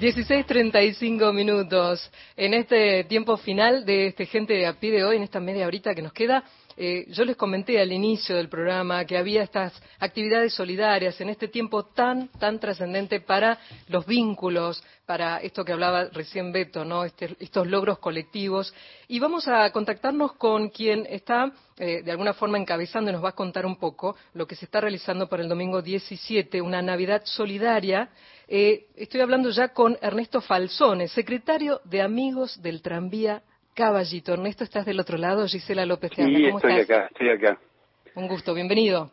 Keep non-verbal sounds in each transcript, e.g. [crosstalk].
16.35 minutos. En este tiempo final de este Gente a pie de hoy, en esta media horita que nos queda, eh, yo les comenté al inicio del programa que había estas actividades solidarias en este tiempo tan, tan trascendente para los vínculos, para esto que hablaba recién Beto, ¿no? Este, estos logros colectivos. Y vamos a contactarnos con quien está, eh, de alguna forma, encabezando y nos va a contar un poco lo que se está realizando para el domingo 17, una Navidad solidaria. Eh, estoy hablando ya con Ernesto Falsone, secretario de Amigos del Tranvía Caballito. Ernesto, ¿estás del otro lado? Gisela López te Sí, estoy acá, estoy acá. Un gusto, bienvenido.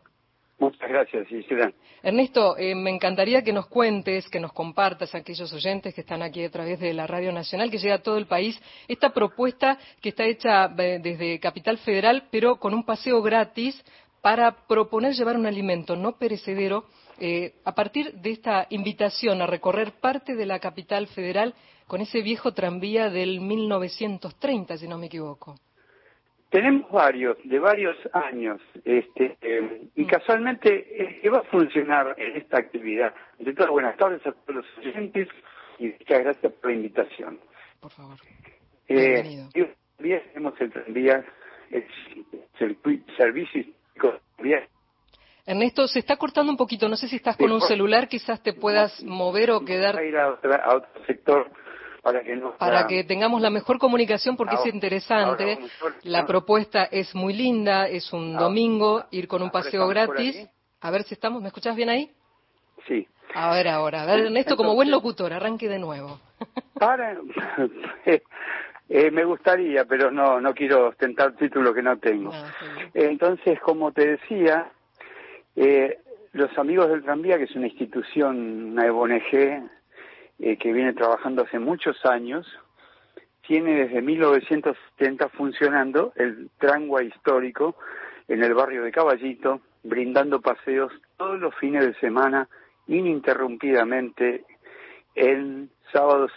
Muchas gracias, Gisela. Ernesto, eh, me encantaría que nos cuentes, que nos compartas a aquellos oyentes que están aquí a través de la Radio Nacional, que llega a todo el país, esta propuesta que está hecha eh, desde Capital Federal, pero con un paseo gratis para proponer llevar un alimento no perecedero eh, a partir de esta invitación a recorrer parte de la capital federal con ese viejo tranvía del 1930, si no me equivoco. Tenemos varios, de varios años, este, eh, y mm. casualmente eh, va a funcionar en esta actividad. De todas buenas tardes a todos los oyentes y muchas gracias por la invitación. Por favor. Eh, tenemos el tranvía, el, servicio Ernesto, se está cortando un poquito. No sé si estás con un celular, quizás te puedas mover o quedar. A ir a, otro sector para que Para que tengamos la mejor comunicación, porque es interesante. La propuesta es muy linda. Es un domingo ir con un paseo gratis. A ver si estamos. ¿Me escuchás bien ahí? Sí. A ver ahora. A ver, Ernesto, como buen locutor, arranque de nuevo. [laughs] Para. [laughs] Eh, me gustaría, pero no, no quiero ostentar título que no tengo. Ah, Entonces, como te decía, eh, los Amigos del Tranvía, que es una institución, una ONG eh, que viene trabajando hace muchos años, tiene desde 1970 funcionando el trangua histórico en el barrio de Caballito, brindando paseos todos los fines de semana ininterrumpidamente en sábados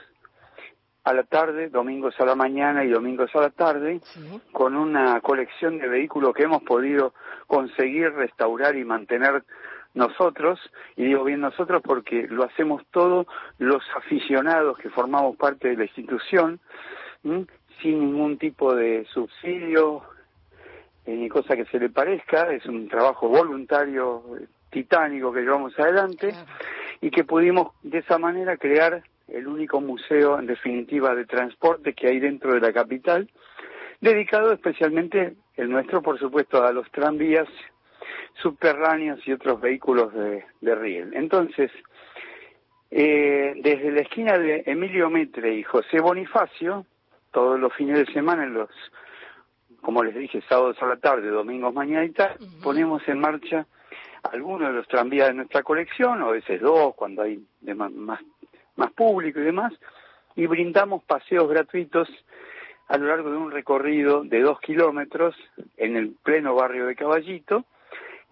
a la tarde, domingos a la mañana y domingos a la tarde, con una colección de vehículos que hemos podido conseguir restaurar y mantener nosotros, y digo bien nosotros porque lo hacemos todos los aficionados que formamos parte de la institución, sin ningún tipo de subsidio eh, ni cosa que se le parezca, es un trabajo voluntario titánico que llevamos adelante y que pudimos de esa manera crear el único museo en definitiva de transporte que hay dentro de la capital, dedicado especialmente el nuestro, por supuesto, a los tranvías subterráneos y otros vehículos de, riel. Entonces, eh, desde la esquina de Emilio Metre y José Bonifacio, todos los fines de semana, en los, como les dije, sábados a la tarde, domingos mañana y tal, ponemos en marcha algunos de los tranvías de nuestra colección, o a veces dos, cuando hay más más público y demás, y brindamos paseos gratuitos a lo largo de un recorrido de dos kilómetros en el pleno barrio de Caballito,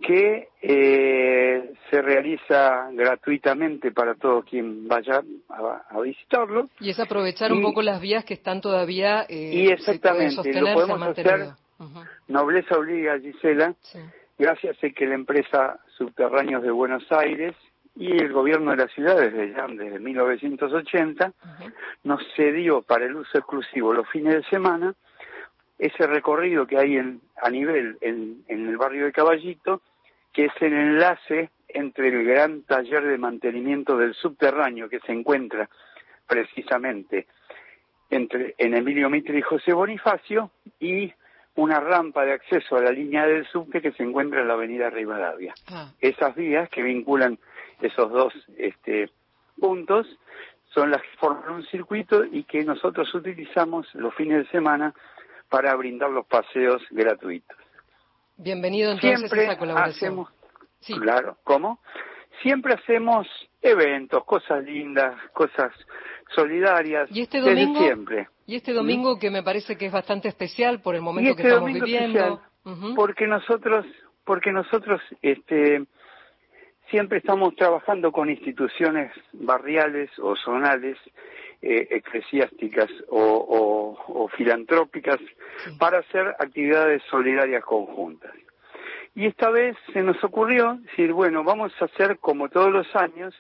que eh, se realiza gratuitamente para todo quien vaya a, visitarlo. Y es aprovechar un poco las vías que están todavía eh, y exactamente lo podemos hacer. Nobleza obliga, Gisela. Gracias a que la empresa Subterráneos de Buenos Aires y el gobierno de la ciudad desde ya desde 1980 nos cedió para el uso exclusivo los fines de semana ese recorrido que hay en, a nivel en, en el barrio de Caballito que es el enlace entre el gran taller de mantenimiento del subterráneo que se encuentra precisamente entre en Emilio Mitre y José Bonifacio y una rampa de acceso a la línea del subte que se encuentra en la avenida Rivadavia. Ah. Esas vías que vinculan esos dos este, puntos son las que forman un circuito y que nosotros utilizamos los fines de semana para brindar los paseos gratuitos. Bienvenido entonces Siempre a esa colaboración. Hacemos, Claro, ¿cómo? Siempre hacemos eventos, cosas lindas, cosas solidarias. ¿Y este domingo? siempre. Y este domingo que me parece que es bastante especial por el momento que este estamos viviendo. Porque nosotros, porque nosotros, este, siempre estamos trabajando con instituciones barriales o zonales, eh, eclesiásticas o, filantrópicas para hacer actividades solidarias conjuntas. Y esta vez se nos ocurrió decir, bueno, vamos a hacer como todos los años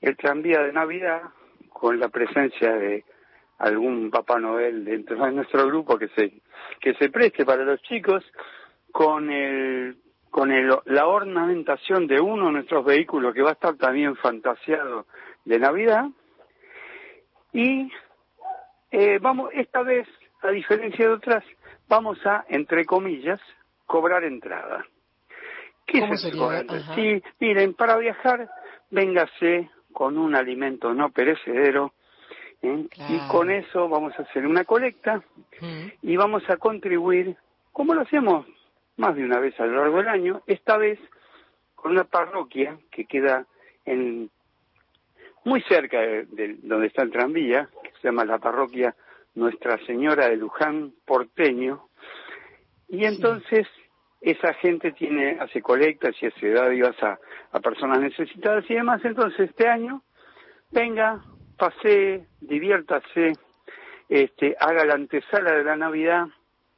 el tranvía de Navidad con la presencia de algún Papá Noel dentro de nuestro grupo que se que se preste para los chicos con el con el, la ornamentación de uno de nuestros vehículos que va a estar también fantasiado de Navidad y eh, vamos esta vez a diferencia de otras vamos a entre comillas cobrar entrada. ¿Qué ¿Cómo sería? Sí, miren, para viajar, véngase con un alimento no perecedero, ¿eh? y con eso vamos a hacer una colecta y vamos a contribuir, como lo hacemos más de una vez a lo largo del año, esta vez con una parroquia que queda en muy cerca de, donde está el tranvía, que se llama la parroquia Nuestra Señora de Luján Porteño, y entonces esa gente tiene, hace colectas y hace dádivas a, a personas necesitadas y demás. Entonces, este año, venga, pase, diviértase, este, haga la antesala de la Navidad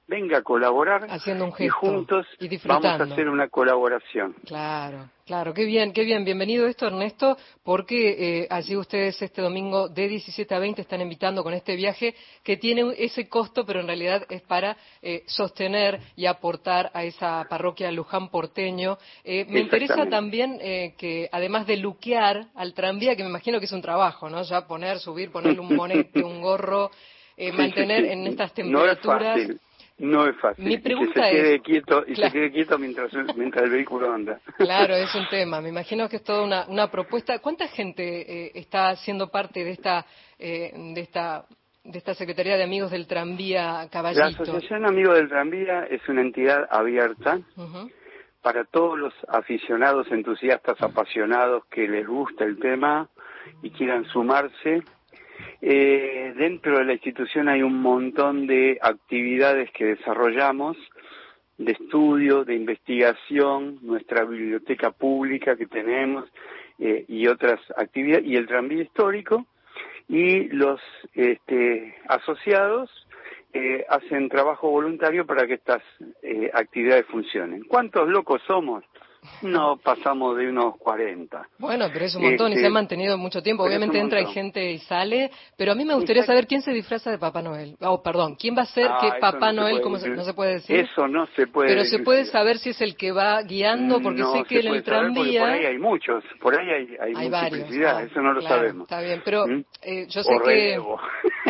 venga a colaborar Haciendo un y juntos vamos a hacer una colaboración. Claro, claro, qué bien, qué bien. Bienvenido esto, Ernesto, porque eh, allí ustedes este domingo de 17 a 20 están invitando con este viaje que tiene ese costo, pero en realidad es para eh, sostener y aportar a esa parroquia Luján porteño. Eh, me interesa también que, además de luquear al tranvía, que me imagino que es un trabajo, ¿no? Ya poner, subir, ponerle un monete, [laughs] un gorro, mantener en estas temperaturas. No es fácil. Mi pregunta y se quede quieto y se quede quieto mientras, mientras el vehículo anda. [laughs] Claro, [laughs] es un tema. Me imagino que es toda una, una propuesta. ¿Cuánta gente eh, está siendo parte de esta eh, de esta de esta Secretaría de Amigos del Tranvía Caballito? La Asociación Amigos del Tranvía es una entidad abierta para todos los aficionados, entusiastas, apasionados que les gusta el tema y quieran sumarse eh, dentro de la institución hay un montón de actividades que desarrollamos, de estudio, de investigación, nuestra biblioteca pública que tenemos eh, y otras actividades, y el tranvía histórico, y los este, asociados eh, hacen trabajo voluntario para que estas eh, actividades funcionen. ¿Cuántos locos somos? No pasamos de unos 40. Bueno, pero es un montón y se ha este, mantenido mucho tiempo. Obviamente entra y gente y sale, pero a mí me gustaría saber quién se disfraza de Papá Noel. Oh, perdón, ¿quién va a ser ah, que Papá Noel? ¿Cómo no se puede decir? Eso no se puede Pero se puede saber si es el que va guiando, porque sé que en el tranvía... Por ahí hay muchos, por ahí hay, hay, hay varios. Ah, eso no lo sabemos. Está bien, pero ¿Mm? eh, yo sé que...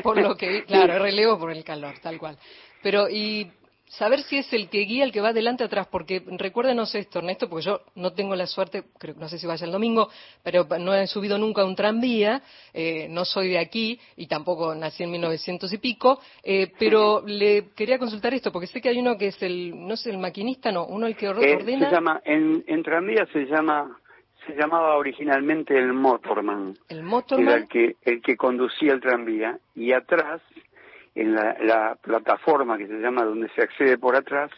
Por lo que claro, relevo por el calor, tal cual. Pero, y saber si es el que guía el que va adelante atrás, porque recuérdenos esto, Ernesto, porque yo no tengo la suerte, creo, no sé si vaya el domingo, pero no he subido nunca a un tranvía, eh, no soy de aquí y tampoco nací en 1900 y pico, eh, pero [laughs] le quería consultar esto, porque sé que hay uno que es el, no sé, el maquinista, no, uno el que eh, ordena. Se llama, en, en tranvía se llama se llamaba originalmente el motorman. El motorman. Era el que, el que conducía el tranvía y atrás en la, plataforma que se llama donde se accede por atrás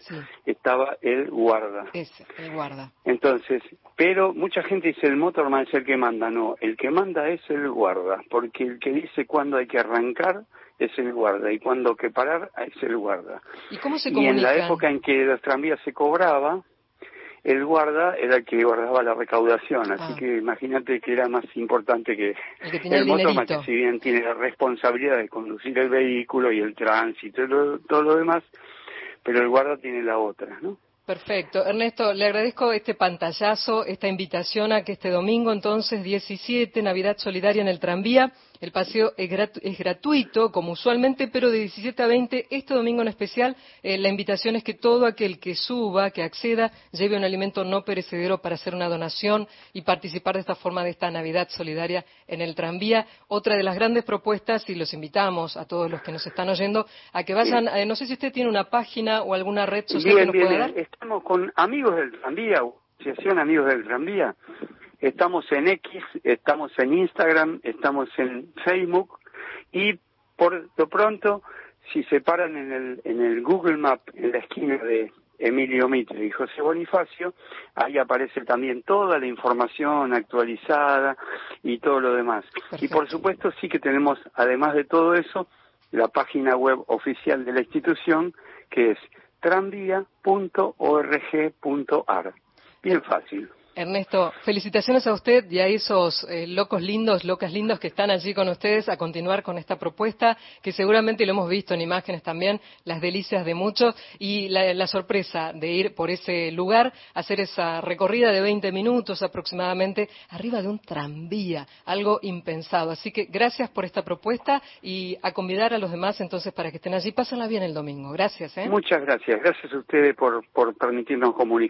estaba el guarda. Ese, el guarda. Entonces, pero mucha gente dice el motorman es el que manda, no, el que manda es el guarda, porque el que dice cuándo hay que arrancar es el guarda y cuándo hay que parar es el guarda. ¿Y cómo se Y en la época en que los tranvías se cobraba, el guarda era el que guardaba la recaudación, así ah. que imagínate que era más importante que el, el, motorman, que si bien tiene la responsabilidad de conducir el vehículo y el tránsito y todo lo demás, pero el guarda tiene la otra, ¿no? Perfecto. Ernesto, le agradezco este pantallazo, esta invitación a que este domingo, entonces, 17, Navidad Solidaria en el tranvía, el paseo es, gratuito, como usualmente, pero de 17 a 20, este domingo en especial, eh, la invitación es que todo aquel que suba, que acceda, lleve un alimento no perecedero para hacer una donación y participar de esta forma de esta Navidad solidaria en el tranvía. Otra de las grandes propuestas, y los invitamos a todos los que nos están oyendo, a que vayan, eh, no sé si usted tiene una página o alguna red social que nos pueda dar. Estamos con amigos del tranvía, Asociación Amigos del Tranvía, estamos en X, estamos en Instagram, estamos en Facebook y por lo pronto, si se paran en el, en el Google Map, en la esquina de Emilio Mitre y José Bonifacio, ahí aparece también toda la información actualizada y todo lo demás. Y por supuesto sí que tenemos, además de todo eso, la página web oficial de la institución, que es tranvía.org.ar. Bien fácil. Ernesto, felicitaciones a usted y a esos eh, locos lindos, locas lindos que están allí con ustedes a continuar con esta propuesta, que seguramente lo hemos visto en imágenes también, las delicias de muchos y la, sorpresa de ir por ese lugar, hacer esa recorrida de 20 minutos aproximadamente, arriba de un tranvía, algo impensado. Así que gracias por esta propuesta y a convidar a los demás entonces para que estén allí. Pásenla bien el domingo. Gracias. ¿eh? Muchas gracias. Gracias a ustedes por permitirnos comunicar.